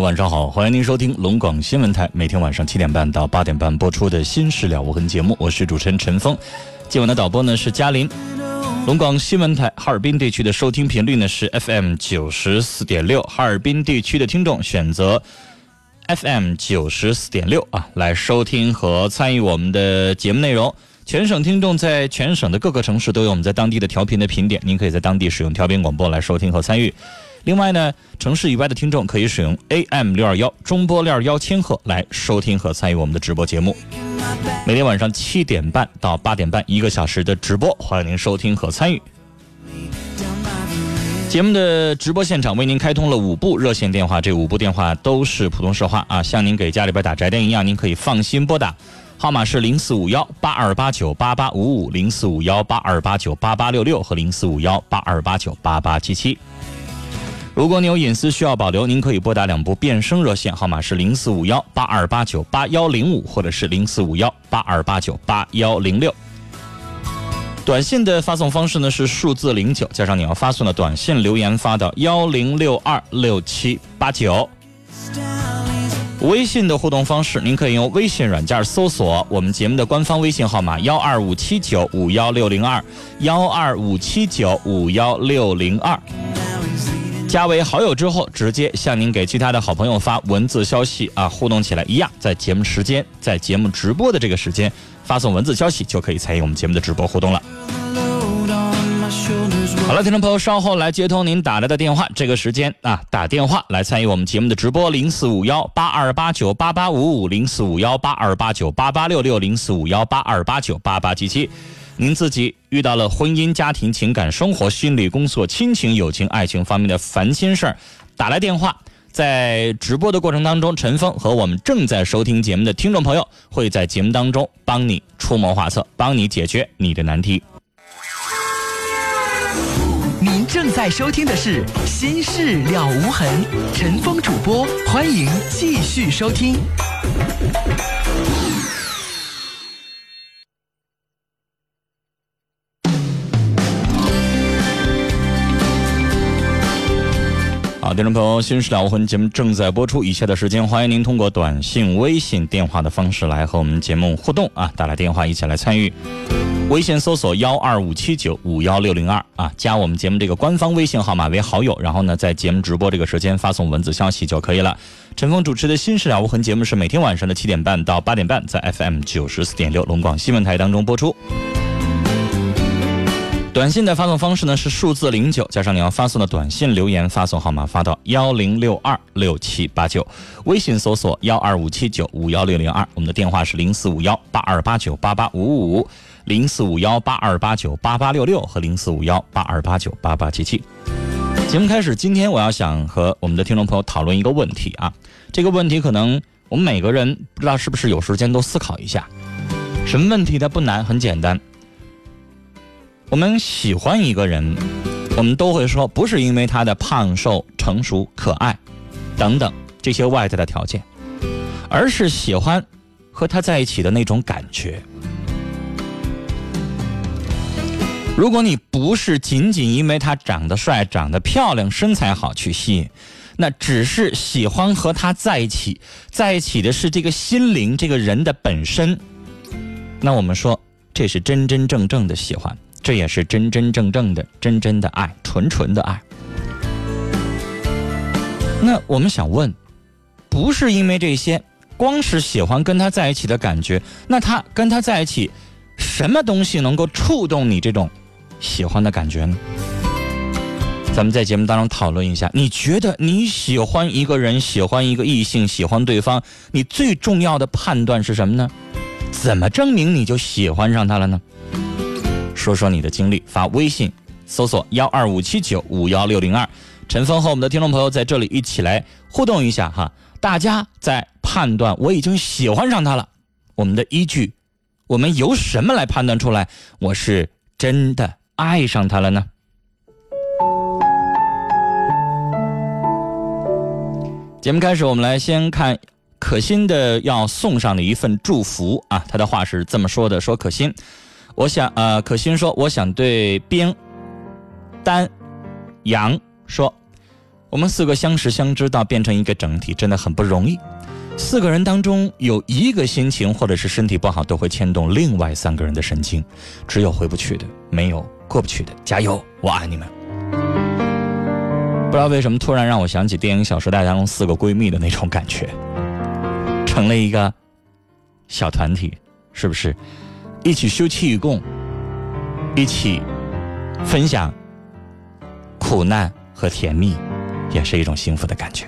晚上好，欢迎您收听龙广新闻台每天晚上七点半到八点半播出的《新事了无痕》节目，我是主持人陈峰。今晚的导播呢是嘉林。龙广新闻台哈尔滨地区的收听频率呢是 FM 九十四点六，哈尔滨地区的听众选择 FM 九十四点六啊来收听和参与我们的节目内容。全省听众在全省的各个城市都有我们在当地的调频的频点，您可以在当地使用调频广播来收听和参与。另外呢，城市以外的听众可以使用 AM 六二幺中波六二幺千赫来收听和参与我们的直播节目。每天晚上七点半到八点半，一个小时的直播，欢迎您收听和参与。节目的直播现场为您开通了五部热线电话，这五部电话都是普通说话啊，像您给家里边打宅电一样，您可以放心拨打，号码是零四五幺八二八九八八五五、零四五幺八二八九八八六六和零四五幺八二八九八八七七。如果你有隐私需要保留，您可以拨打两部变声热线，号码是零四五幺八二八九八幺零五，或者是零四五幺八二八九八幺零六。短信的发送方式呢是数字零九加上你要发送的短信留言发到幺零六二六七八九。微信的互动方式，您可以用微信软件搜索我们节目的官方微信号码幺二五七九五幺六零二幺二五七九五幺六零二。加为好友之后，直接向您给其他的好朋友发文字消息啊，互动起来一样，在节目时间，在节目直播的这个时间发送文字消息，就可以参与我们节目的直播互动了。好了，听众朋友，稍后来接通您打来的电话，这个时间啊，打电话来参与我们节目的直播，零四五幺八二八九八八五五，零四五幺八二八九八八六六，零四五幺八二八九八八七七。您自己遇到了婚姻、家庭、情感、生活、心理、工作、亲情、友情、爱情方面的烦心事儿，打来电话，在直播的过程当中，陈峰和我们正在收听节目的听众朋友会在节目当中帮你出谋划策，帮你解决你的难题。您正在收听的是《心事了无痕》，陈峰主播，欢迎继续收听。好，听众朋友，《新事了无痕》节目正在播出，以下的时间欢迎您通过短信、微信、电话的方式来和我们节目互动啊，打来电话一起来参与。微信搜索幺二五七九五幺六零二啊，加我们节目这个官方微信号码为好友，然后呢，在节目直播这个时间发送文字消息就可以了。陈峰主持的《新事了无痕》节目是每天晚上的七点半到八点半，在 FM 九十四点六龙广新闻台当中播出。短信的发送方式呢是数字零九加上你要发送的短信留言发送号码发到幺零六二六七八九，微信搜索幺二五七九五幺六零二，我们的电话是零四五幺八二八九八八五五零四五幺八二八九八八六六和零四五幺八二八九八八七七。节目开始，今天我要想和我们的听众朋友讨论一个问题啊，这个问题可能我们每个人不知道是不是有时间都思考一下，什么问题它不难，很简单。我们喜欢一个人，我们都会说，不是因为他的胖瘦、成熟、可爱等等这些外在的条件，而是喜欢和他在一起的那种感觉。如果你不是仅仅因为他长得帅、长得漂亮、身材好去吸引，那只是喜欢和他在一起，在一起的是这个心灵、这个人的本身。那我们说这是真真正正的喜欢，这也是真真正正的真真的爱，纯纯的爱。那我们想问，不是因为这些，光是喜欢跟他在一起的感觉，那他跟他在一起，什么东西能够触动你这种喜欢的感觉呢？咱们在节目当中讨论一下，你觉得你喜欢一个人，喜欢一个异性，喜欢对方，你最重要的判断是什么呢？怎么证明你就喜欢上他了呢？说说你的经历，发微信搜索幺二五七九五幺六零二，陈峰和我们的听众朋友在这里一起来互动一下哈。大家在判断我已经喜欢上他了，我们的依据，我们由什么来判断出来我是真的爱上他了呢？节目开始，我们来先看可心的要送上的一份祝福啊。他的话是这么说的：说可心，我想呃，可心说，我想对边、丹、杨说，我们四个相识相知到变成一个整体，真的很不容易。四个人当中有一个心情或者是身体不好，都会牵动另外三个人的神经，只有回不去的，没有过不去的。加油，我爱你们。不知道为什么突然让我想起电影《小时代》当中四个闺蜜的那种感觉，成了一个小团体，是不是？一起休戚与共，一起分享苦难和甜蜜，也是一种幸福的感觉。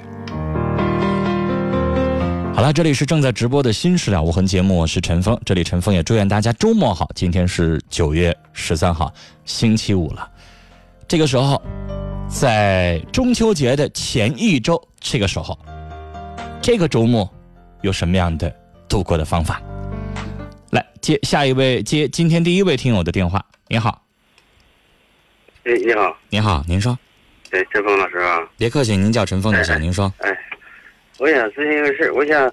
好了，这里是正在直播的《新事了无痕》节目，我是陈峰。这里陈峰也祝愿大家周末好。今天是九月十三号，星期五了。这个时候。在中秋节的前一周，这个时候，这个周末有什么样的度过的方法？来接下一位，接今天第一位听友的电话。您好，哎，你好，您好，您说，哎，陈峰老师啊，别客气，您叫陈峰就行。您说，哎，我想咨询一个事，我想，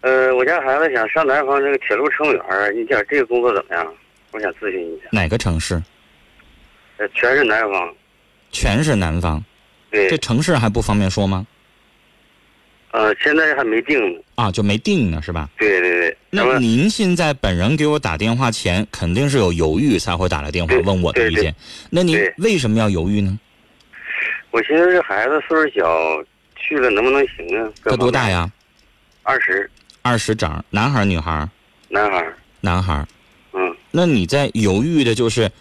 呃，我家孩子想上南方这个铁路乘务员，你讲这个工作怎么样？我想咨询一下。哪个城市？呃，全是南方。全是南方，对，这城市还不方便说吗？呃，现在还没定呢。啊，就没定呢，是吧？对对对。那您现在本人给我打电话前，肯定是有犹豫才会打来电话问我的意见。那您为什么要犹豫呢？我寻思这孩子岁数小，去了能不能行啊？他多大呀？二十。二十整，男孩女孩男孩男孩嗯。那你在犹豫的就是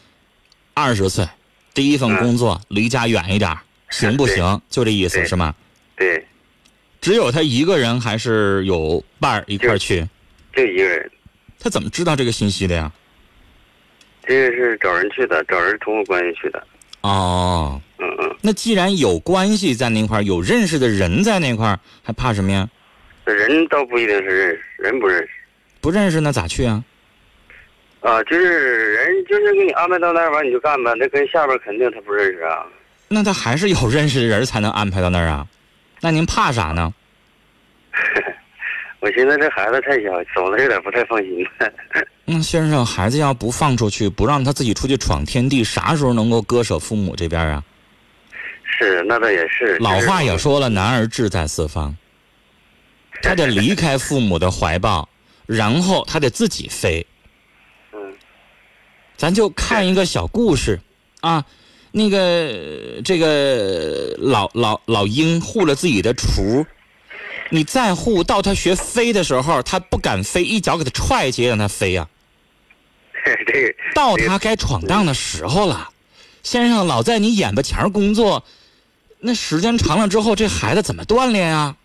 二十岁。第一份工作离家远一点，行不行？就这意思是吗？对。只有他一个人，还是有伴儿一块儿去？就一个人。他怎么知道这个信息的呀？这个是找人去的，找人通过关系去的。哦。嗯嗯。那既然有关系在那块儿，有认识的人在那块儿，还怕什么呀？人倒不一定是认识，人不认识。不认识那咋去啊？啊，就是人，就是给你安排到那儿完你就干吧。那跟下边肯定他不认识啊。那他还是有认识的人才能安排到那儿啊。那您怕啥呢？我寻思这孩子太小，走的有点不太放心。那先生，孩子要不放出去，不让他自己出去闯天地，啥时候能够割舍父母这边啊？是，那倒也是。老话也说了，男儿志在四方。他得离开父母的怀抱，然后他得自己飞。嗯咱就看一个小故事，啊，那个这个老老老鹰护了自己的雏，你再护到它学飞的时候，它不敢飞，一脚给它踹起，让它飞呀。到他该闯荡的时候了，先生老在你眼巴前工作，那时间长了之后，这孩子怎么锻炼啊？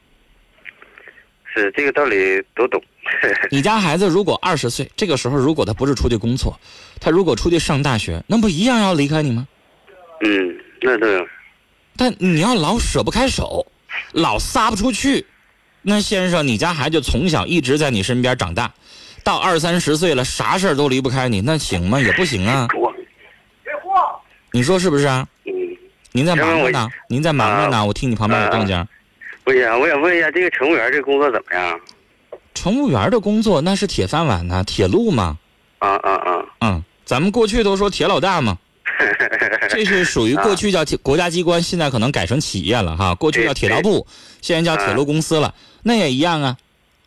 是这个道理都懂。你家孩子如果二十岁，这个时候如果他不是出去工作，他如果出去上大学，那不一样要离开你吗？嗯，那对。但你要老舍不开手，老撒不出去，那先生，你家孩子从小一直在你身边长大，到二三十岁了，啥事儿都离不开你，那行吗？也不行啊。你说是不是啊？嗯。您在忙着呢？您在忙着呢？我听你旁边有动静。不行，我想问一下，这个乘务员这工作怎么样？乘务员的工作那是铁饭碗呐，铁路嘛。啊啊啊！嗯，咱们过去都说铁老大嘛，这是属于过去叫铁国家机关，现在可能改成企业了哈。过去叫铁道部，现在叫铁路公司了，那也一样啊。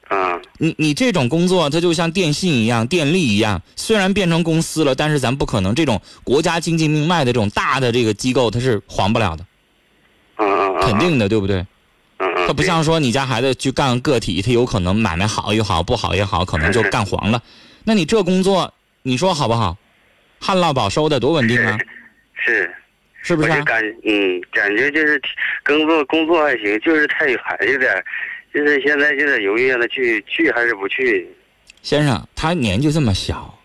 啊，你你这种工作，它就像电信一样、电力一样，虽然变成公司了，但是咱不可能这种国家经济命脉的这种大的这个机构，它是黄不了的，嗯嗯嗯，肯定的，对不对？它不像说你家孩子去干个体，他有可能买卖好也好，不好也好，可能就干黄了。那你这工作，你说好不好？旱涝保收的多稳定啊，是，是不是、啊？我就感嗯感觉就是工作工作还行，就是太远有点儿，就是现在有点犹豫让他去去还是不去。先生，他年纪这么小，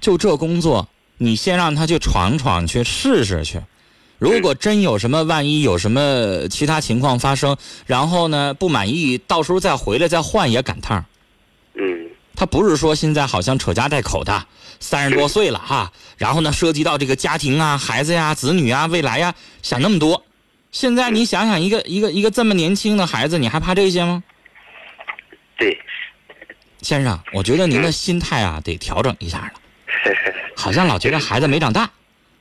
就这工作，你先让他去闯闯去试试去。如果真有什么万一有什么其他情况发生，然后呢不满意，到时候再回来再换也赶趟儿。嗯他不是说现在好像扯家带口的，三十多岁了哈，然后呢涉及到这个家庭啊、孩子呀、子女啊、未来呀，想那么多。现在你想想，一个一个一个这么年轻的孩子，你还怕这些吗？对，先生，我觉得您的心态啊得调整一下了，好像老觉得孩子没长大，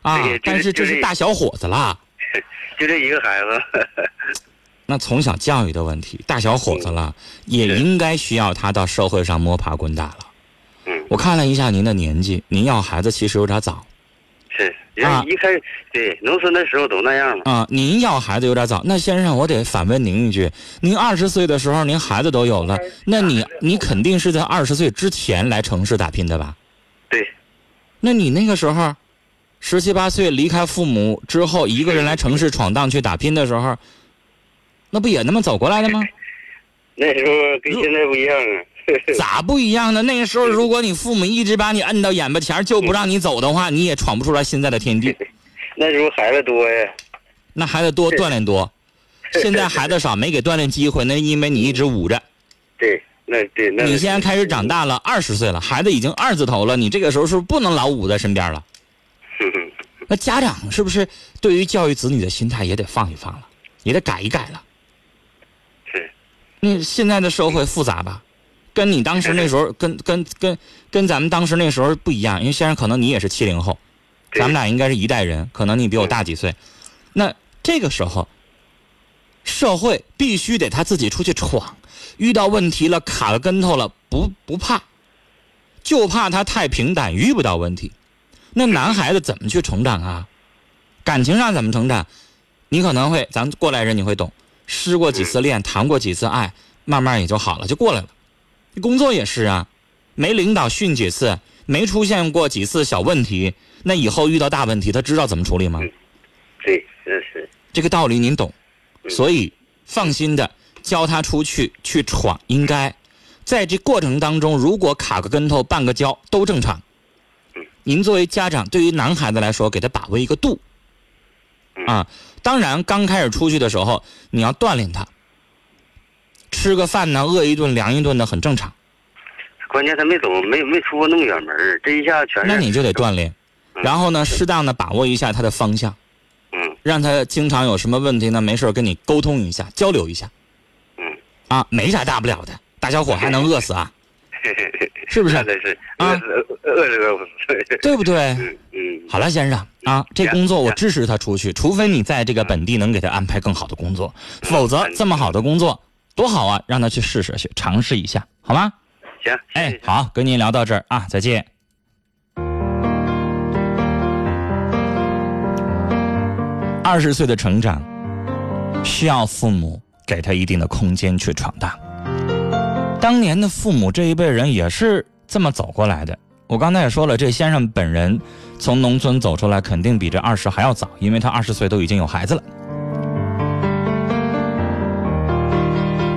啊，但是这是是大小伙子了，就这一个孩子。那从小教育的问题，大小伙子了，也应该需要他到社会上摸爬滚打了。嗯，我看了一下您的年纪，您要孩子其实有点早是，啊人一开对农村的时候都那样嘛。啊，您要孩子有点早。那先生，我得反问您一句：您二十岁的时候，您孩子都有了，那你你肯定是在二十岁之前来城市打拼的吧？对，那你那个时候，十七八岁离开父母之后，一个人来城市闯荡去打拼的时候，那不也那么走过来的吗？那时候跟现在不一样啊。咋不一样呢？那个时候，如果你父母一直把你摁到眼巴前儿就不让你走的话，你也闯不出来现在的天地。那时候孩子多呀。那孩子多锻炼多，现在孩子少，没给锻炼机会，那因为你一直捂着。对，那对那。你现在开始长大了，二十岁了，孩子已经二字头了，你这个时候是不是不能老捂在身边了？那家长是不是对于教育子女的心态也得放一放了，也得改一改了？是，那现在的社会复杂吧，跟你当时那时候，跟跟跟跟咱们当时那时候不一样。因为先生可能你也是七零后，咱们俩应该是一代人，可能你比我大几岁。那这个时候，社会必须得他自己出去闯，遇到问题了，卡了跟头了，不不怕，就怕他太平淡，遇不到问题。那男孩子怎么去成长啊？感情上怎么成长？你可能会，咱过来人你会懂，失过几次恋，谈过几次爱，慢慢也就好了，就过来了。工作也是啊，没领导训几次，没出现过几次小问题，那以后遇到大问题，他知道怎么处理吗？对，是是。这个道理您懂，嗯所以放心的教他出去去闯，应该在这过程当中，如果卡个跟头、绊个跤都正常。您作为家长，对于男孩子来说，给他把握一个度啊。当然，刚开始出去的时候，你要锻炼他，吃个饭呢，饿一顿凉一顿的很正常。关键他没走，没没出过那么远门儿这一下全是。那你就得锻炼，嗯然后呢，适当的把握一下他的方向，嗯让他经常有什么问题呢，没事跟你沟通一下，交流一下。嗯，啊，没啥大不了的，大小伙还能饿死啊，是不是那？真是啊饿死饿着饿不死。对不对？嗯嗯，好了，先生啊，这工作我支持他出去，除非你在这个本地能给他安排更好的工作，否则这么好的工作多好啊，让他去试试去，尝试一下，好吗？行，哎好，跟您聊到这儿啊，再见。二十岁的成长，需要父母给他一定的空间去闯荡。当年的父母这一辈人也是这么走过来的。我刚才也说了，这先生本人从农村走出来，肯定比这二十还要早，因为他二十岁都已经有孩子了。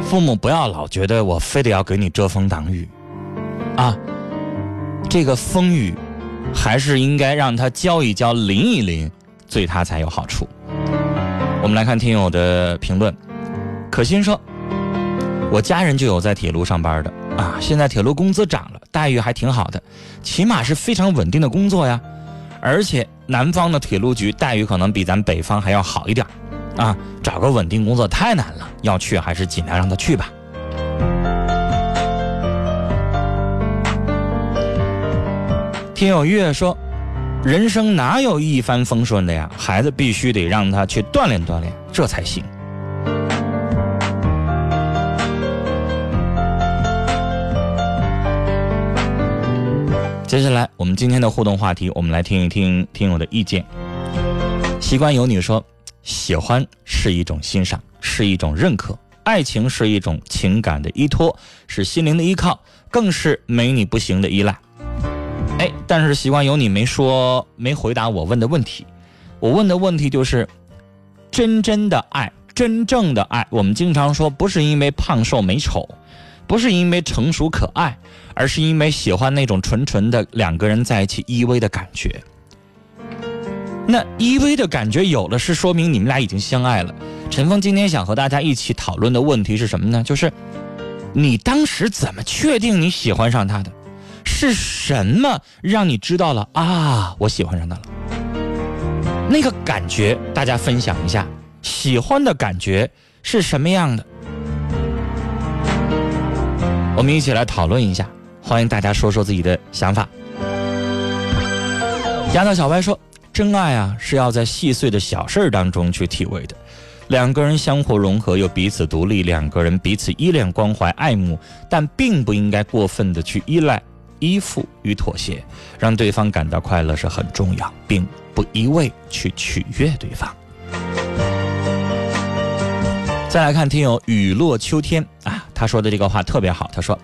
父母不要老觉得我非得要给你遮风挡雨，啊，这个风雨还是应该让他浇一浇、淋一淋，对他才有好处。我们来看听友的评论，可心说：“我家人就有在铁路上班的啊，现在铁路工资涨了，待遇还挺好的，起码是非常稳定的工作呀。而且南方的铁路局待遇可能比咱北方还要好一点啊，找个稳定工作太难了，要去还是尽量让他去吧。听友月说，人生哪有一帆风顺的呀，孩子必须得让他去锻炼锻炼，这才行。接下来我们今天的互动话题，我们来听一听听友的意见。习惯有你说。喜欢是一种欣赏，是一种认可，爱情是一种情感的依托，是心灵的依靠，更是没你不行的依赖。哎，但是习惯有你没说，没回答我问的问题。我问的问题就是，真真的爱，真正的爱，我们经常说，不是因为胖瘦美丑，不是因为成熟可爱，而是因为喜欢那种纯纯的两个人在一起依偎的感觉。那依偎的感觉有了，是说明你们俩已经相爱了。陈峰今天想和大家一起讨论的问题是什么呢？就是你当时怎么确定你喜欢上他的？是什么让你知道了啊？我喜欢上他了。那个感觉，大家分享一下，喜欢的感觉是什么样的？我们一起来讨论一下，欢迎大家说说自己的想法。丫头小白说：“真爱啊，是要在细碎的小事儿当中去体味的。两个人相互融合又彼此独立，两个人彼此依恋、关怀、爱慕，但并不应该过分的去依赖、依附与妥协，让对方感到快乐是很重要，并。”不一味去取悦对方。再来看听友雨落秋天啊，他说的这个话特别好。他说：“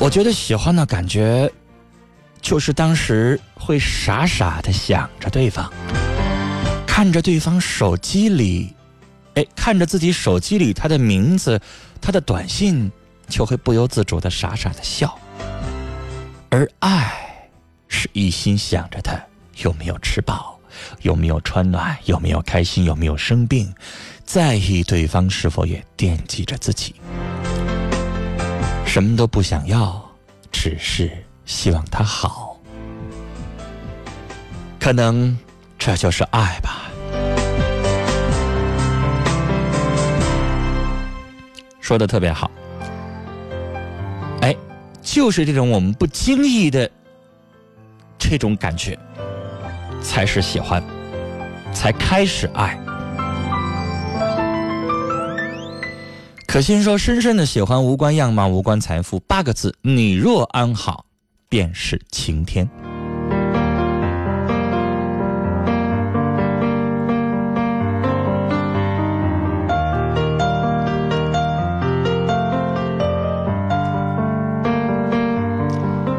我觉得喜欢的感觉，就是当时会傻傻的想着对方，看着对方手机里，哎，看着自己手机里他的名字，他的短信，就会不由自主的傻傻的笑。而爱，是一心想着他。”有没有吃饱？有没有穿暖？有没有开心？有没有生病？在意对方是否也惦记着自己？什么都不想要，只是希望他好。可能这就是爱吧。说的特别好。哎，就是这种我们不经意的这种感觉。才是喜欢，才开始爱。可心说：“深深的喜欢无关样貌，无关财富，八个字：你若安好，便是晴天。”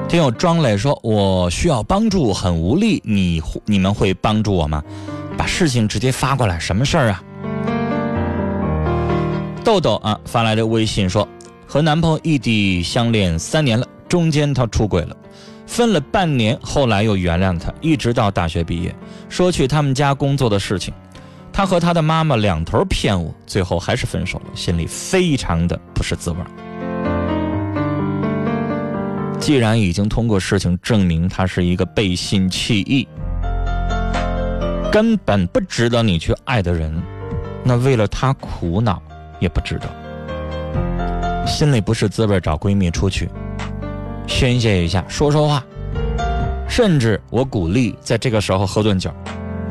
听友庄磊说：“我需要帮助，很无力。你你们会帮助我吗？把事情直接发过来，什么事儿啊？”豆豆啊发来的微信说：“和男朋友异地相恋三年了，中间他出轨了，分了半年，后来又原谅他，一直到大学毕业，说去他们家工作的事情，他和他的妈妈两头骗我，最后还是分手了，心里非常的不是滋味。”既然已经通过事情证明他是一个背信弃义、根本不值得你去爱的人，那为了他苦恼也不值得。心里不是滋味，找闺蜜出去宣泄一下，说说话，甚至我鼓励在这个时候喝顿酒，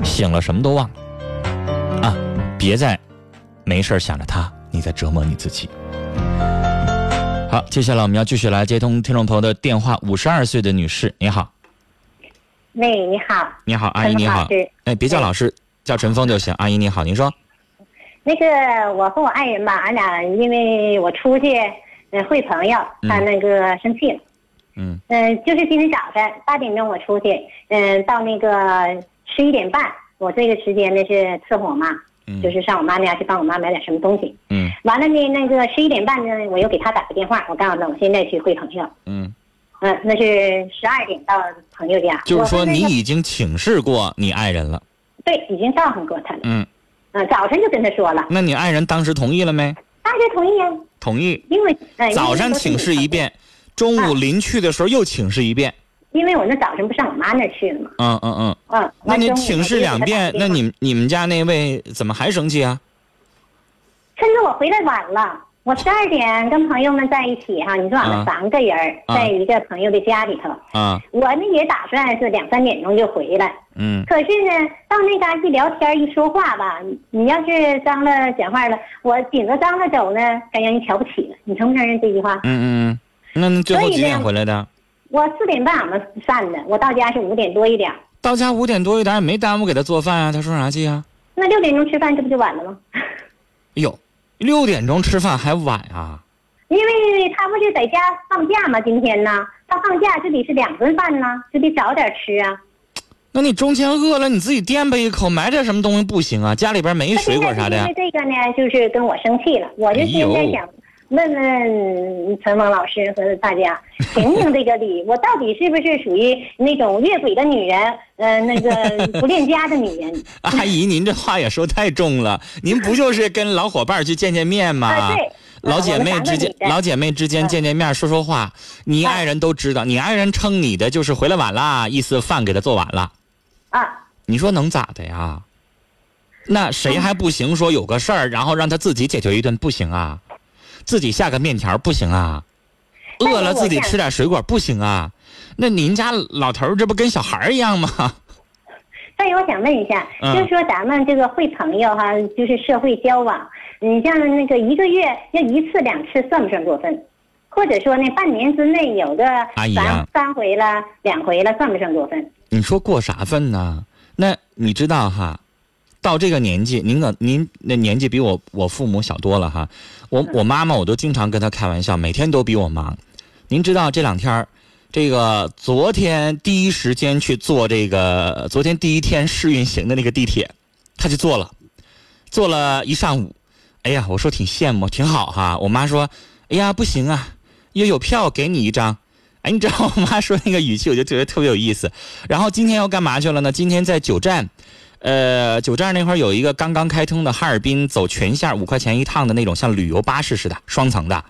醒了什么都忘了啊！别再没事想着他，你在折磨你自己。好，接下来我们要继续来接通听众朋友的电话。五十二岁的女士，你好。喂，你好。你好，阿姨你好。哎，别叫老师，叫陈峰就行。阿姨你好，您说。那个，我和我爱人吧，俺俩因为我出去嗯会朋友，他那个生气了。嗯。嗯，就是今天早晨八点钟我出去，嗯，到那个十一点半，我这个时间呢是伺候我妈。就是上我妈那家去帮我妈买点什么东西。嗯，完了呢，那个十一点半呢，我又给他打个电话，我告诉他我现在去会朋友。嗯，嗯，那是十二点到朋友家。就是说你已经请示过你爱人了。对，已经告诉过他了。嗯，嗯，早晨就跟他说了。那你爱人当时同意了没？当时同意啊。同意。因为早上请示一遍，中午临去的时候又请示一遍。因为我那早晨不上我妈那儿去了吗？嗯嗯嗯。嗯，那你请示两遍，那你你们家那位怎么还生气啊？趁着我回来晚了，我十二点跟朋友们在一起哈，你说俺们三个人在一个朋友的家里头。啊。我呢也打算是两三点钟就回来。嗯。可是呢，到那嘎一聊天一说话吧，你要是张了讲话了，我顶着张了走呢，该让人瞧不起了。你承不承认这句话？嗯嗯嗯。那最后几点回来的？我四点半俺们散的，我到家是五点多一点。到家五点多一点也没耽误给他做饭啊，他生啥气啊？那六点钟吃饭，这不就晚了吗？哎呦，六点钟吃饭还晚啊？因为他不是在家放假吗？今天呢，他放假就得是两顿饭呢，就得早点吃啊。那你中间饿了，你自己垫吧一口，买点什么东西不行啊？家里边没水果啥的呀因为？这个呢，就是跟我生气了，我就现在想问问陈峰老师和大家，评评这个理，我到底是不是属于那种越轨的女人？呃，那个 不恋家的女人？阿姨，您这话也说太重了。您不就是跟老伙伴去见见面吗？啊对老姐妹之间老姐妹之间嗯见见面说说话，你爱人都知道，你爱人称你的就是回来晚啦，意思饭给他做晚了。啊，你说能咋的呀？那谁还不行？说有个事儿，然后让他自己解决一顿不行啊？自己下个面条不行啊？饿了自己吃点水果不行啊？那您家老头儿这不跟小孩儿一样吗？所以我想问一下，嗯就是说咱们这个会朋友哈，就是社会交往，你像那个一个月要一次两次算不算过分？或者说呢，半年之内有个三三回了、两回了，算不算过分？你说过啥分呢？那你知道哈，到这个年纪，您可您那年纪比我我父母小多了哈。我我妈妈我都经常跟她开玩笑，每天都比我忙。您知道这两天儿这个昨天第一时间去坐这个昨天第一天试运行的那个地铁，她就坐了，坐了一上午。哎呀，我说挺羡慕，挺好哈。我妈说，哎呀不行啊，要有票给你一张。哎，你知道我妈说那个语气，我就觉得特别有意思。然后今天要干嘛去了呢？今天在九站，呃，九寨那块儿有一个刚刚开通的哈尔滨走全线五块钱一趟的那种像旅游巴士似的双层的，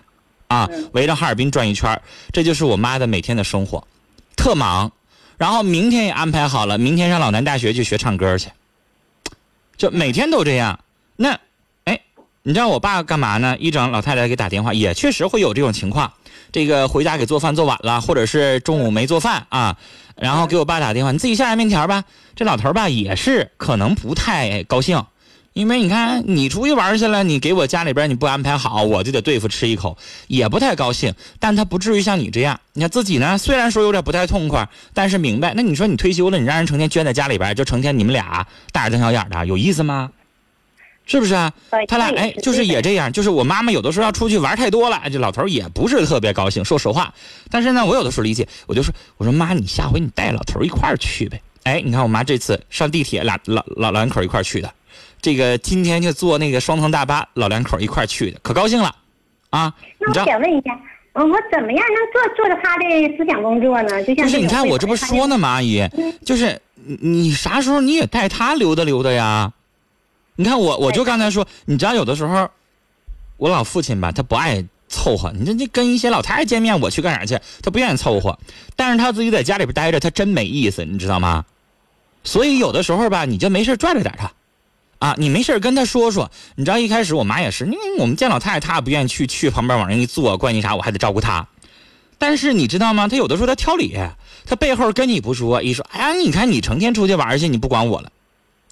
啊，围着哈尔滨转一圈儿这就是我妈的每天的生活，特忙。然后明天也安排好了，明天上老南大学去学唱歌去，就每天都这样。那，哎，你知道我爸干嘛呢？一整老太太给打电话，也确实会有这种情况。这个回家给做饭做晚了，或者是中午没做饭啊，然后给我爸打电话，你自己下下面条吧。这老头吧也是可能不太高兴，因为你看你出去玩去了，你给我家里边你不安排好，我就得对付吃一口，也不太高兴。但他不至于像你这样，你看自己呢，虽然说有点不太痛快，但是明白。那你说你退休了，你让人成天圈在家里边，就成天你们俩大眼瞪小眼的，有意思吗？是不是啊？他俩哎，就是也这样，就是我妈妈有的时候要出去玩太多了，这老头也不是特别高兴，说实话。但是呢，我有的时候理解，我就说，我说妈，你下回你带老头一块儿去呗。哎，你看我妈这次上地铁，俩老老老两口一块儿去的，这个今天就坐那个双层大巴，老两口一块儿去的，可高兴了，啊，那我你？想问一下，嗯，我怎么样能做做着他的思想工作呢？就像就是你看我这不说呢吗？吗，阿姨，就是你你啥时候你也带他溜达溜达呀？你看我我就刚才说，你知道有的时候，我老父亲吧，他不爱凑合。你这这跟一些老太太见面，我去干啥去？他不愿意凑合，但是他自己在家里边待着，他真没意思，你知道吗？所以有的时候吧，你就没事拽着点他，啊，你没事跟他说说。你知道一开始我妈也是，因为我们见老太太，她也不愿意去，去旁边往那一坐，关你啥，我还得照顾她。但是你知道吗？他有的时候他挑理，他背后跟你不说，一说，哎呀，你看你成天出去玩去，你不管我了，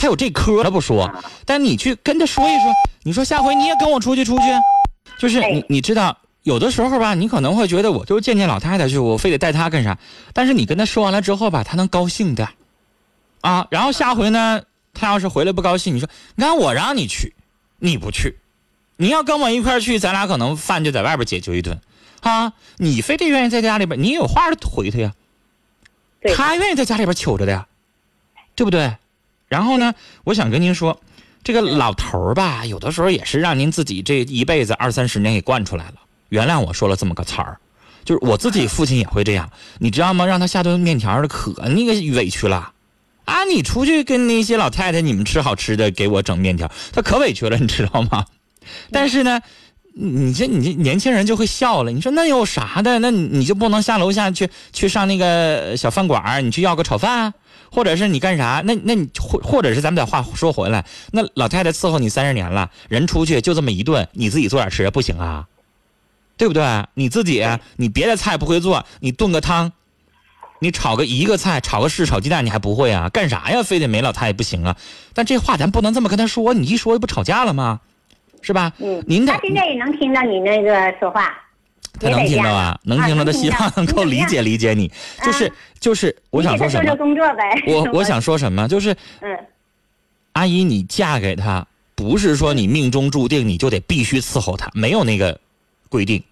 他有这科，他不说，但你去跟他说一说，你说下回你也跟我出去出去，就是你哎你知道，有的时候吧，你可能会觉得我就见见老太太去，我非得带她干啥？但是你跟他说完了之后吧，他能高兴的，啊，然后下回呢，他要是回来不高兴，你说，你看我让你去，你不去，你要跟我一块儿去，咱俩可能饭就在外边解决一顿。啊，你非得愿意在家里边，你也有话回他呀。对他愿意在家里边求着的呀，对不对？然后呢，我想跟您说，这个老头儿吧，有的时候也是让您自己这一辈子二三十年给惯出来了。原谅我说了这么个词儿，就是我自己父亲也会这样，你知道吗？让他下顿面条儿可那个委屈了。啊，你出去跟那些老太太你们吃好吃的，给我整面条，他可委屈了，你知道吗？但是呢，你这你这年轻人就会笑了。你说那有啥的？那你你就不能下楼下去去上那个小饭馆儿你去要个炒饭啊，或者是你干啥？那那你或或者是咱们把话说回来，那老太太伺候你三十年了，人出去就这么一顿，你自己做点吃不行啊？对不对？你自己你别的菜不会做，你炖个汤，你炒个一个菜，炒个柿炒鸡蛋你还不会啊？干啥呀？非得没老太太不行啊？但这话咱不能这么跟她说，你一说不吵架了吗？是吧？嗯，您得他现在也能听到你那个说话。他能听到啊，能听到他，希望能够理解理解你。就是就是，我想说什么？工作呗。我我想说什么？就是，嗯，阿姨，你嫁给他，不是说你命中注定你就得必须伺候他，没有那个规定，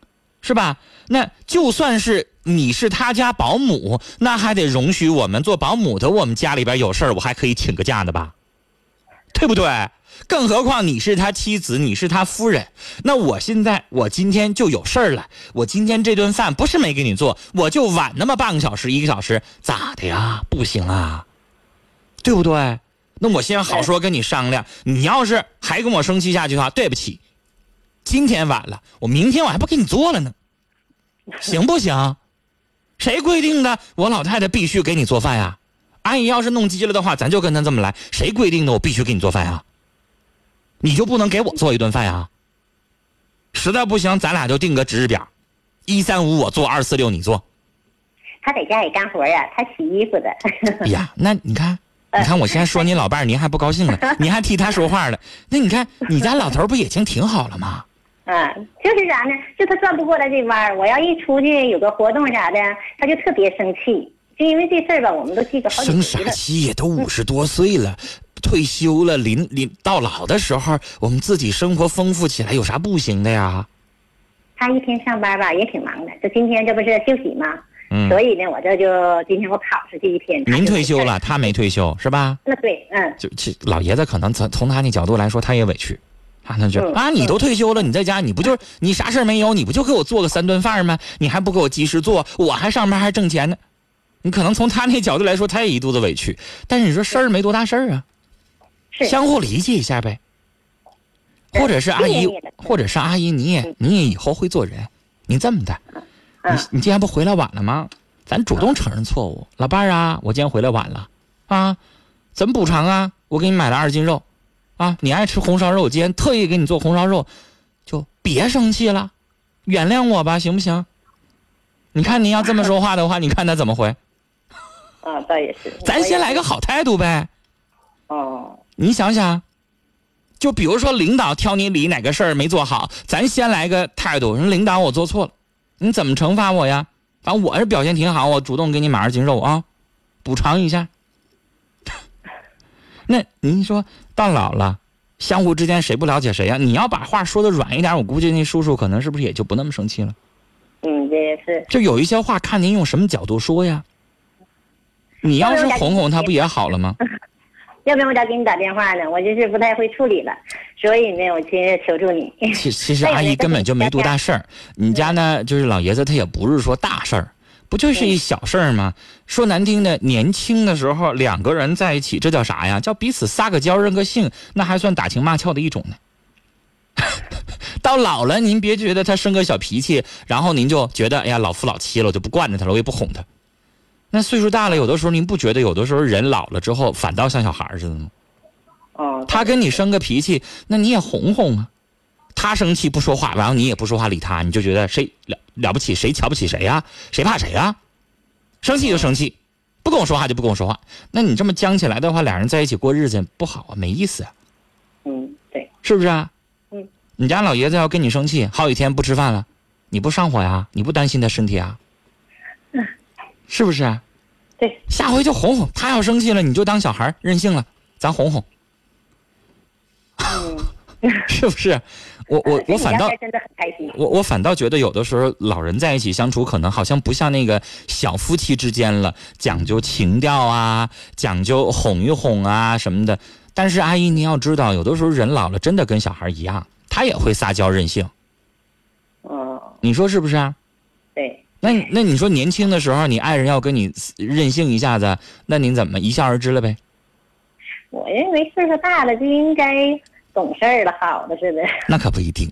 是吧？那就算是你是他家保姆，那还得容许我们做保姆的，我们家里边有事儿，我还可以请个假的吧？对不对？更何况你是他妻子，你是他夫人。那我现在，我今天就有事儿了。我今天这顿饭不是没给你做，我就晚那么半个小时、一个小时，咋的呀？不行啊，对不对？那我先好说跟你商量。你要是还跟我生气下去的话，对不起，今天晚了，我明天我还不给你做了呢，行不行？谁规定的？我老太太必须给你做饭呀。阿姨要是弄急了的话，咱就跟她这么来。谁规定的？我必须给你做饭呀？你就不能给我做一顿饭呀？实在不行，咱俩就定个值日表，一三五我做，二四六你做。他在家里干活呀，他洗衣服的。哎呀，那你看，你看我现在说你老伴儿，您还不高兴了，您还替他说话了。那你看，你家老头不也经挺好了吗？嗯，就是啥呢？就他转不过来这弯儿。我要一出去有个活动啥的，他就特别生气。就因为这事儿吧，我们都记个好几生啥气呀？都五十多岁了。退休了，临临到老的时候，我们自己生活丰富起来，有啥不行的呀？他一天上班吧，也挺忙的。这今天这不是休息吗？嗯。所以呢，我这就今天我跑出去一天。您退休了，他没退休是吧？那对，嗯。就其老爷子可能从从他那角度来说，他也委屈，他那就啊，你都退休了，你在家你不就是你啥事没有？你不就给我做个三顿饭吗？你还不给我及时做，我还上班还挣钱呢。你可能从他那角度来说，他也一肚子委屈。但是你说事儿没多大事儿啊。相互理解一下呗，或者是阿姨，或者是阿姨，你也你也以后会做人。你这么的，你你今天不回来晚了吗？咱主动承认错误，老伴儿啊，我今天回来晚了，啊，怎么补偿啊？我给你买了二斤肉，啊，你爱吃红烧肉，我今天特意给你做红烧肉，就别生气了，原谅我吧，行不行？你看你要这么说话的话，你看他怎么回？啊，倒也是。咱先来个好态度呗。哦。你想想，就比如说领导挑你理哪个事儿没做好，咱先来个态度，说领导我做错了，你怎么惩罚我呀？反正我是表现挺好，我主动给你买二斤肉啊，补偿一下。那您说到老了，相互之间谁不了解谁呀？你要把话说的软一点，我估计那叔叔可能是不是也就不那么生气了？嗯，这也是。就有一些话，看您用什么角度说呀。你要是哄哄他，不也好了吗？要不然我咋给你打电话呢？我就是不太会处理了，所以呢，我今日求助你。其其实阿姨根本就没多大事儿，你家呢就是老爷子他也不是说大事儿，不就是一小事儿吗？说难听的，年轻的时候两个人在一起，这叫啥呀？叫彼此撒个娇认个性，那还算打情骂俏的一种呢。到老了，您别觉得他生个小脾气，然后您就觉得哎呀老夫老妻了，我就不惯着他了，我也不哄他。那岁数大了，有的时候您不觉得有的时候人老了之后反倒像小孩似的吗？啊。他跟你生个脾气，那你也哄哄啊。他生气不说话，然后你也不说话理他，你就觉得谁了了不起，谁瞧不起谁呀？谁怕谁呀？生气就生气，不跟我说话就不跟我说话。那你这么僵起来的话，俩人在一起过日子不好啊，没意思啊。嗯，对。是不是啊？嗯。你家老爷子要跟你生气，好几天不吃饭了，你不上火呀？你不担心他身体啊？嗯。是不是？对，下回就哄哄他。要生气了，你就当小孩任性了，咱哄哄。嗯，是不是？我我我反倒真的很开心。我我反倒觉得有的时候老人在一起相处，可能好像不像那个小夫妻之间了，讲究情调啊，讲究哄一哄啊什么的。但是阿姨，您要知道，有的时候人老了，真的跟小孩一样，他也会撒娇任性。哦。你说是不是啊？对。那那你说年轻的时候，你爱人要跟你任性一下子，那您怎么一笑而之了呗？我认为岁数大了就应该懂事儿了，好的似的。那可不一定，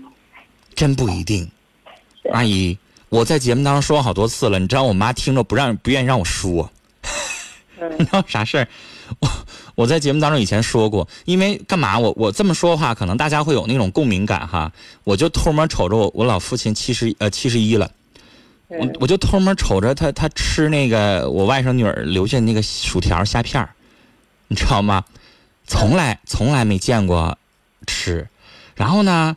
真不一定。阿姨，我在节目当中说好多次了，你知道我妈听着不让不愿意让我说。你知道啥事儿？我我在节目当中以前说过，因为干嘛？我我这么说话，可能大家会有那种共鸣感哈。我就偷摸瞅着我我老父亲七十呃七十一了。我我就偷摸瞅着他，他吃那个我外甥女儿留下那个薯条虾片你知道吗？从来从来没见过吃，然后呢，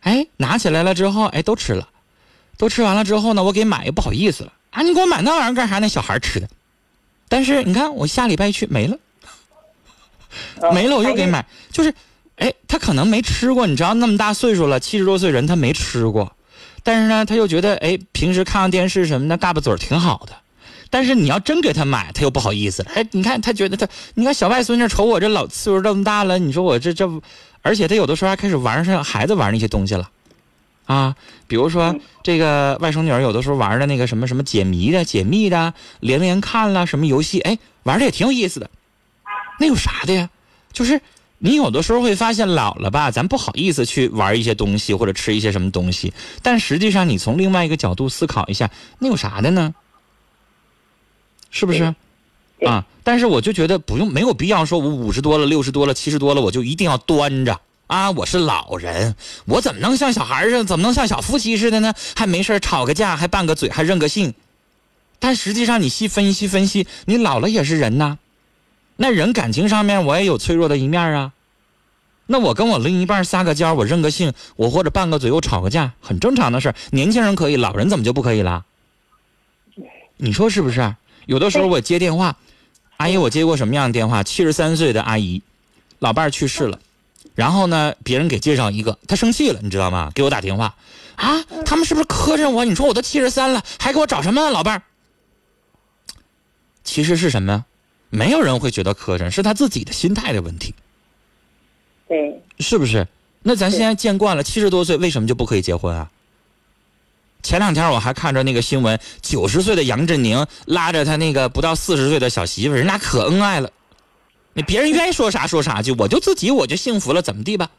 哎，拿起来了之后，哎，都吃了，都吃完了之后呢，我给买也不好意思了啊！你给我买那玩意儿干啥？那小孩吃的。但是你看，我下礼拜去没了，没了，我又给买。就是，哎，他可能没吃过，你知道，那么大岁数了，七十多岁人他没吃过。但是呢，他又觉得，哎，平时看看电视什么的，嘎巴嘴挺好的。但是你要真给他买，他又不好意思。哎，你看他觉得他，你看小外孙女瞅我这老岁数这么大了，你说我这这，而且他有的时候还开始玩上孩子玩那些东西了。啊，比如说这个外甥女儿有的时候玩的那个什么什么解谜的、解密的、连连看啦什么游戏，哎，玩的也挺有意思的。那有啥的呀？就是你有的时候会发现老了吧，咱不好意思去玩一些东西或者吃一些什么东西，但实际上你从另外一个角度思考一下，那有啥的呢？是不是？啊，但是我就觉得不用，没有必要说我五十多了、六十多了、七十多了，我就一定要端着。啊，我是老人，我怎么能像小孩似的？怎么能像小夫妻似的呢？还没事吵个架，还拌个嘴，还认个性。但实际上，你细分析分析，你老了也是人呐。那人感情上面，我也有脆弱的一面啊。那我跟我另一半撒个娇，我认个性，我或者拌个嘴，我吵个架，很正常的事年轻人可以，老人怎么就不可以了？你说是不是？有的时候我接电话，阿姨，我接过什么样的电话？七十三岁的阿姨，老伴儿去世了。然后呢，别人给介绍一个，他生气了，你知道吗？给我打电话，啊，他们是不是磕碜我？你说我都七十三了，还给我找什么老伴儿？其实是什么？没有人会觉得磕碜，是他自己的心态的问题。对，是不是？那咱现在见惯了，七十多岁为什么就不可以结婚啊？前两天我还看着那个新闻，九十岁的杨振宁拉着他那个不到四十岁的小媳妇，人俩可恩爱了。那别人愿意说啥说啥去，我就自己我就幸福了，怎么地吧？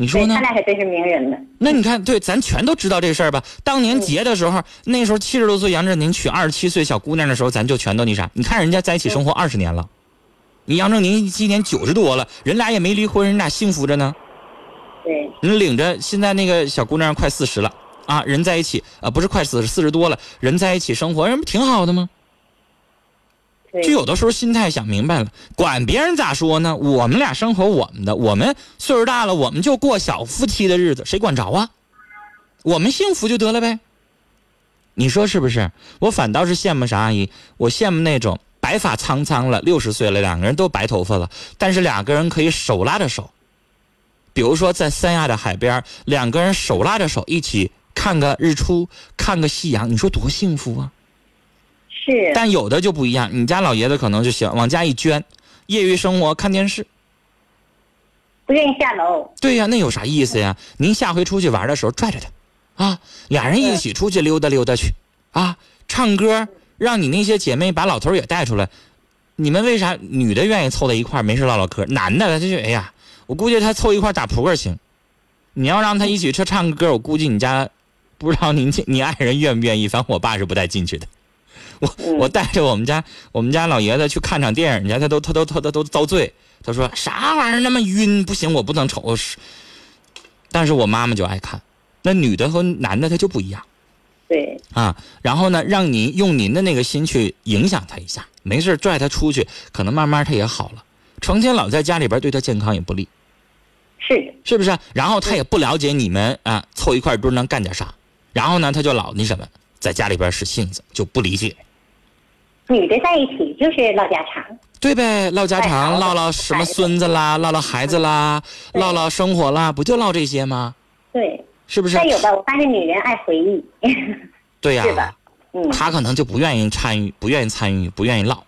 你说呢？他俩还真是名人呢。那你看，对，咱全都知道这事儿吧？当年结的时候，那时候七十多岁杨振宁娶二十七岁小姑娘的时候，咱就全都那啥。你看人家在一起生活二十年了，你杨振宁今年九十多了，人俩也没离婚，人俩幸福着呢。对。你领着现在那个小姑娘快四十了啊，人在一起啊，不是快四十，四十多了，人在一起生活，人不挺好的吗？就有的时候心态想明白了，管别人咋说呢？我们俩生活我们的，我们岁数大了，我们就过小夫妻的日子，谁管着啊？我们幸福就得了呗。你说是不是？我反倒是羡慕啥阿姨？我羡慕那种白发苍苍了，六十岁了，两个人都白头发了，但是两个人可以手拉着手。比如说在三亚的海边，两个人手拉着手一起看个日出，看个夕阳，你说多幸福啊！是，但有的就不一样。你家老爷子可能就行，往家一捐，业余生活看电视，不愿意下楼。对呀，那有啥意思呀？您下回出去玩的时候拽着他，啊，俩人一起出去溜达溜达去，啊，唱歌，让你那些姐妹把老头也带出来。你们为啥女的愿意凑在一块没事唠唠嗑？男的他就哎呀，我估计他凑一块打扑克行。你要让他一起去唱歌，我估计你家不知道您 你爱人愿不愿意。反正我爸是不带进去的。我我带着我们家我们家老爷子去看场电影去，他都他都他都都遭罪。他说啥玩意儿那么晕，不行，我不能瞅。但是我妈妈就爱看，那女的和男的他就不一样。对。啊，然后呢，让您用您的那个心去影响他一下，没事拽他出去，可能慢慢他也好了。成天老在家里边，对他健康也不利。是。是不是？然后他也不了解你们啊，凑一块堆能干点啥？然后呢，他就老那什么，在家里边使性子，就不理解。女的在一起就是唠家常，对呗，唠家常，唠唠什么孙子啦，唠唠孩子啦，唠唠生活啦，不就唠这些吗？对，是不是？但有的我发现女人爱回忆，对呀？嗯，她可能就不愿意参与，不愿意参与，不愿意唠。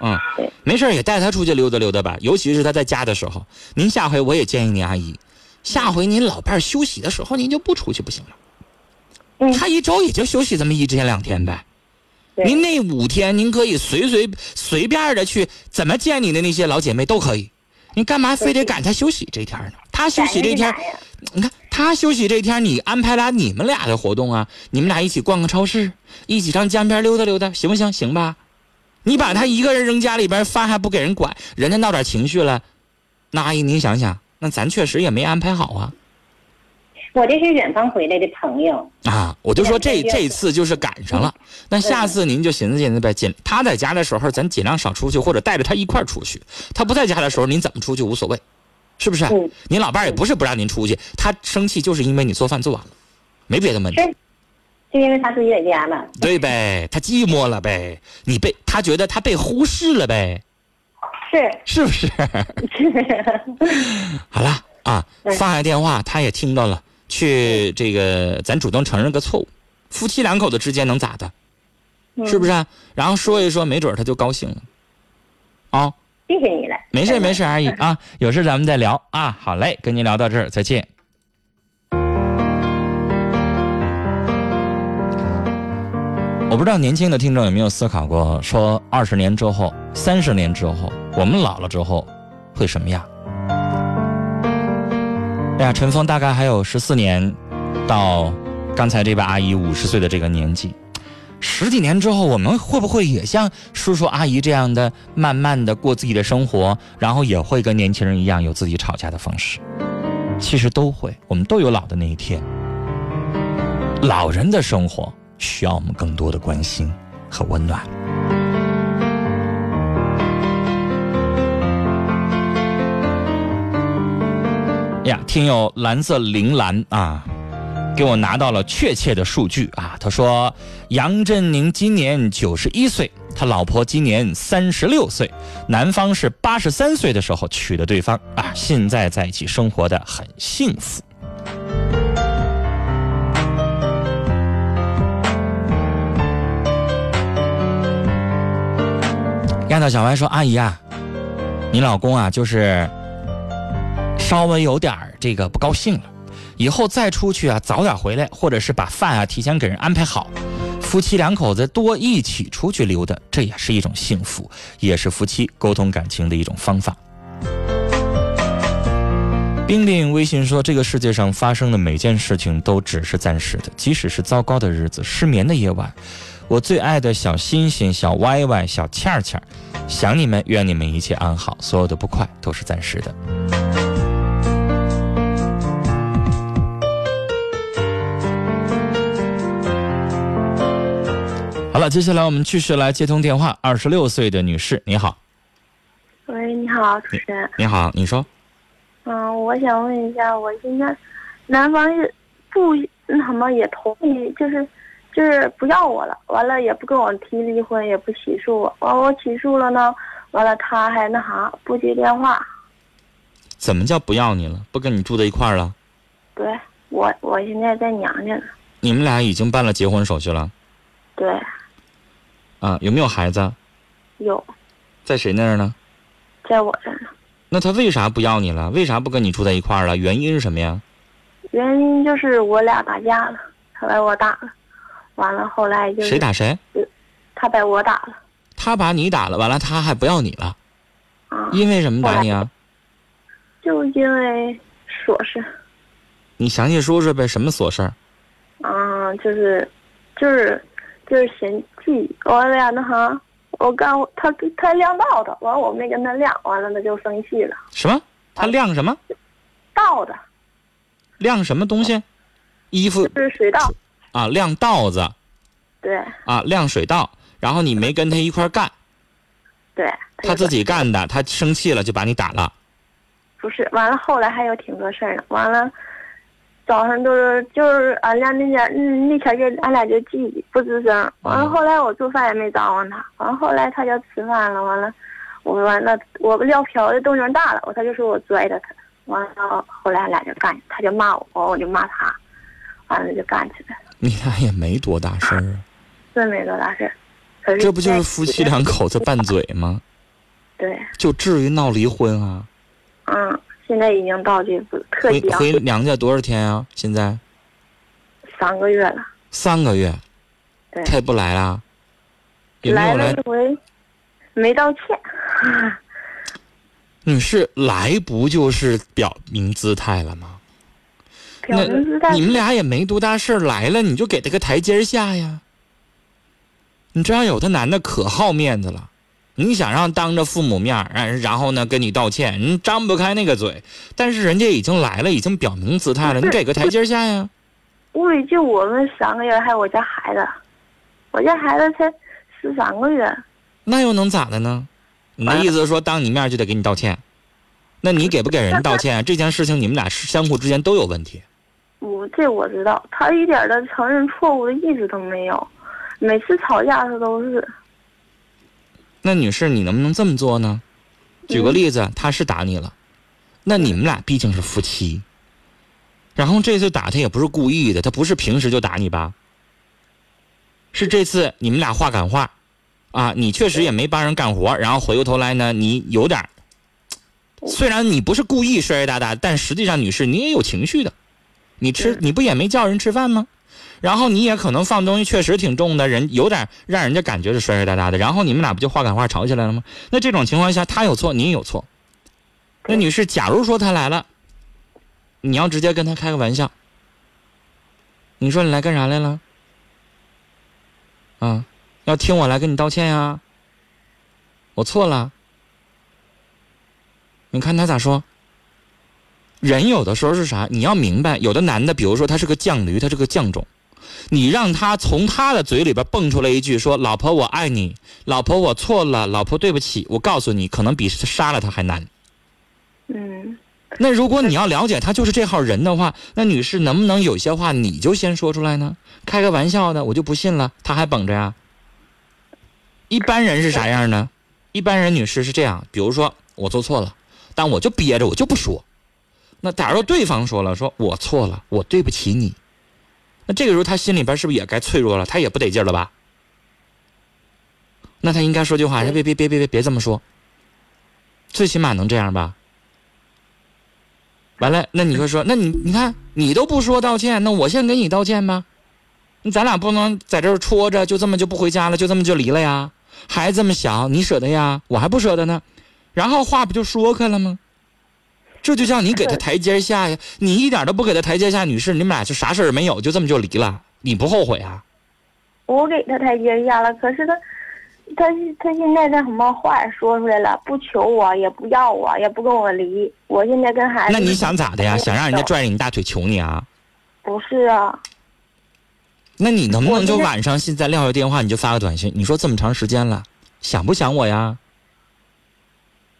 嗯，对，没事也带他出去溜达溜达吧，尤其是他在家的时候。您下回我也建议您阿姨，下回您老伴休息的时候，您就不出去不行了。嗯，他一周也就休息这么一天两天呗。您那五天，您可以随随随便的去怎么见你的那些老姐妹都可以，您干嘛非得赶他休息这天呢？他休息这天，你看他休息这天，你安排俩你们俩的活动啊，你们俩一起逛个超市，一起上江边溜达溜达，行不行？行吧？你把他一个人扔家里边，饭还不给人管，人家闹点情绪了，那阿姨您想想，那咱确实也没安排好啊。我这是远方回来的朋友啊，我就说这这次就是赶上了。那下次您就寻思寻思呗，尽他在家的时候，咱尽量少出去，或者带着他一块儿出去。他不在家的时候，您怎么出去无所谓，是不是？您老伴儿也不是不让您出去，他生气就是因为你做饭做晚了，没别的问题。就因为他自己在家嘛。对呗，他寂寞了呗，你被他觉得他被忽视了呗，是是不是？好了啊，放下电话，他也听到了，去这个咱主动承认个错误，夫妻两口子之间能咋的？是不是、啊？然后说一说，没准儿他就高兴了。啊、谢谢你了。没事没事，阿姨 啊，有事咱们再聊啊。好嘞，跟您聊到这儿，再见。我不知道年轻的听众有没有思考过，说二十年之后、三十年之后，我们老了之后会什么样？哎呀，陈峰大概还有十四年，到刚才这位阿姨五十岁的这个年纪，十几年之后，我们会不会也像叔叔阿姨这样的，慢慢的过自己的生活，然后也会跟年轻人一样有自己吵架的方式？其实都会，我们都有老的那一天。老人的生活需要我们更多的关心和温暖。呀，听友蓝色铃兰啊，给我拿到了确切的数据啊。他说，杨振宁今年九十一岁，他老婆今年三十六岁，男方是八十三岁的时候娶的对方啊，现在在一起生活的很幸福。丫头小歪说：“阿姨啊，你老公啊，就是稍微有点儿这个不高兴了，以后再出去啊，早点回来，或者是把饭啊提前给人安排好，夫妻两口子多一起出去溜达，这也是一种幸福，也是夫妻沟通感情的一种方法。”冰冰微信说：“这个世界上发生的每件事情都只是暂时的，即使是糟糕的日子、失眠的夜晚，我最爱的小星星、小歪歪、小倩倩，想你们，愿你们一切安好，所有的不快都是暂时的。”了，接下来我们继续来接通电话。二十六岁的女士，你好，喂，你好，主持人。你好，你说，嗯，我想问一下，我现在男方也不那什么也同意，就是就是不要我了，完了也不跟我提离婚，也不起诉我。完我起诉了呢，完了他还那啥不接电话。怎么叫不要你了？不跟你住在一块儿了？对我我现在在娘家呢。你们俩已经办了结婚手续了？对，啊，有没有孩子？有在谁那儿呢？在我这儿呢。那他为啥不要你了？为啥不跟你住在一块儿了？原因是什么呀？原因就是我俩打架了，他把我打了，完了后来就是谁打谁？他把我打了他把你打了，完了他还不要你了，啊，因为什么打你啊？就因为琐事。你详细说说呗，什么琐事儿？嗯，就是，就是，就是嫌弃我俩那啥，我干他他晾稻的，完了我没跟他晾，完了他就生气了，什么？他晾什么？稻的晾什么东西？衣服就是水稻，啊，晾稻子对啊，晾水稻。然后你没跟他一块儿干，对，他自己干的，他生气了就把你打了。不是，完了后来还有挺多事儿呢，完了。早上都是就是俺俩那天嗯那天就俺俩就记不吱声，完了后来我做饭也没招呼他，完了后来他就吃饭了，完了我完了我撂瓢的动静大了，我他就说我拽着他，完了后来俺俩就干，他就骂我，我就骂他，完了就干起来了，你俩也没多大事儿啊，真没多大事儿。可是这不就是夫妻两口子 拌嘴吗？对，就至于闹离婚啊？嗯，现在已经到这步特回回娘家多少天啊？现在三个月了，三个月，对他也不来啦？有没来有来了一？回没道歉，女士来不就是表明姿态了吗？表明姿态你们俩也没多大事儿，来了你就给他个台阶下呀。你这样有的男的可好面子了，你想让当着父母面儿，然然后呢跟你道歉，你张不开那个嘴，但是人家已经来了，已经表明姿态了，你给个台阶下呀。屋里就我们三个人，还有我家孩子，我家孩子才十三个月。那又能咋的呢？你的意思是说，当你面就得给你道歉？那你给不给人道歉？这件事情你们俩是相互之间都有问题。我这我知道，他一点的承认错误的意思都没有，每次吵架他都是。那女士，你能不能这么做呢？举个例子，他是打你了，那你们俩毕竟是夫妻，然后这次打他也不是故意的，他不是平时就打你吧？是这次你们俩话赶话，啊，你确实也没帮人干活，然后回过头来呢，你有点虽然你不是故意摔摔打打，但实际上女士你也有情绪的，你吃你不也没叫人吃饭吗？然后你也可能放东西确实挺重的，人有点让人家感觉是摔摔打打的，然后你们俩不就话赶话吵起来了吗？那这种情况下他有错，你也有错。那女士，假如说他来了，你要直接跟他开个玩笑，你说你来干啥来了？啊，要听我来跟你道歉呀？我错了。你看他咋说？人有的时候是啥？你要明白，有的男的，比如说他是个犟驴，他是个犟种，你让他从他的嘴里边蹦出来一句说：“老婆我爱你，老婆我错了，老婆对不起。”我告诉你，可能比杀了他还难。嗯。那如果你要了解他就是这号人的话，那女士能不能有些话你就先说出来呢？开个玩笑的，我就不信了，他还绷着呀。一般人是啥样呢？一般人女士是这样，比如说我做错了，但我就憋着，我就不说。那假如对方说了，说我错了，我对不起你，那这个时候他心里边是不是也该脆弱了？他也不得劲了吧？那他应该说句话，别别别别别别这么说，最起码能这样吧？完了，那你会说，那你你看你都不说道歉，那我先给你道歉吧。那咱俩不能在这儿戳着，就这么就不回家了，就这么就离了呀？孩子这么小，你舍得呀？我还不舍得呢。然后话不就说开了吗？这就像你给他台阶下呀！你一点都不给他台阶下，女士，你们俩就啥事儿没有，就这么就离了，你不后悔啊？我给他台阶下了，可是他。他他现在这什么话说出来了？不求我，也不要我，也不跟我离。我现在跟孩子……那你想咋的呀？想让人家拽着你大腿求你啊？不是啊。那你能不能就晚上现在撂下电话，你就发个短信？你说这么长时间了，想不想我呀？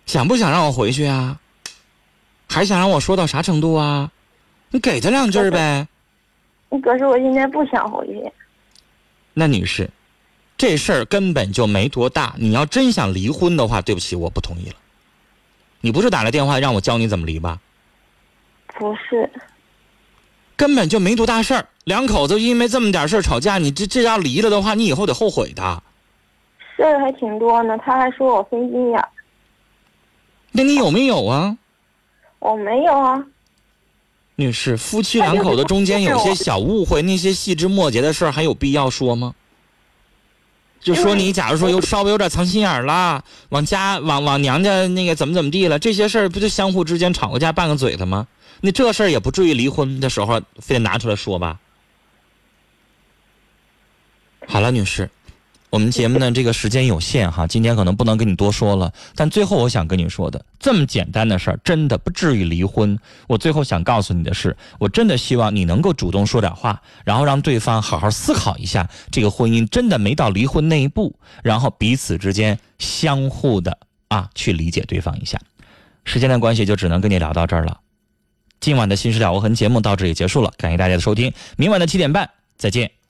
想不想让我回去啊？还想让我说到啥程度啊？你给他两句呗。可是我现在不想回去。那女士。这事儿根本就没多大，你要真想离婚的话，对不起，我不同意了。你不是打来电话让我教你怎么离吧？不是，根本就没多大事儿，两口子因为这么点事儿吵架，你这这要离了的话，你以后得后悔的。事儿还挺多呢，他还说我分心眼。那你有没有啊？我没有啊。女士，夫妻两口子中间有些小误会，那些细枝末节的事儿，还有必要说吗？就说你，假如说有稍微有点藏心眼啦，往家往往娘家那个怎么怎么地了，这些事儿不就相互之间吵个架拌个嘴的吗？那这事儿也不至于离婚的时候非得拿出来说吧？好了，女士。我们节目呢，这个时间有限哈，今天可能不能跟你多说了。但最后我想跟你说的，这么简单的事儿，真的不至于离婚。我最后想告诉你的是，我真的希望你能够主动说点话，然后让对方好好思考一下，这个婚姻真的没到离婚那一步，然后彼此之间相互的啊去理解对方一下。时间的关系就只能跟你聊到这儿了。今晚的新事了无痕节目到这里结束了，感谢大家的收听，明晚的七点半再见。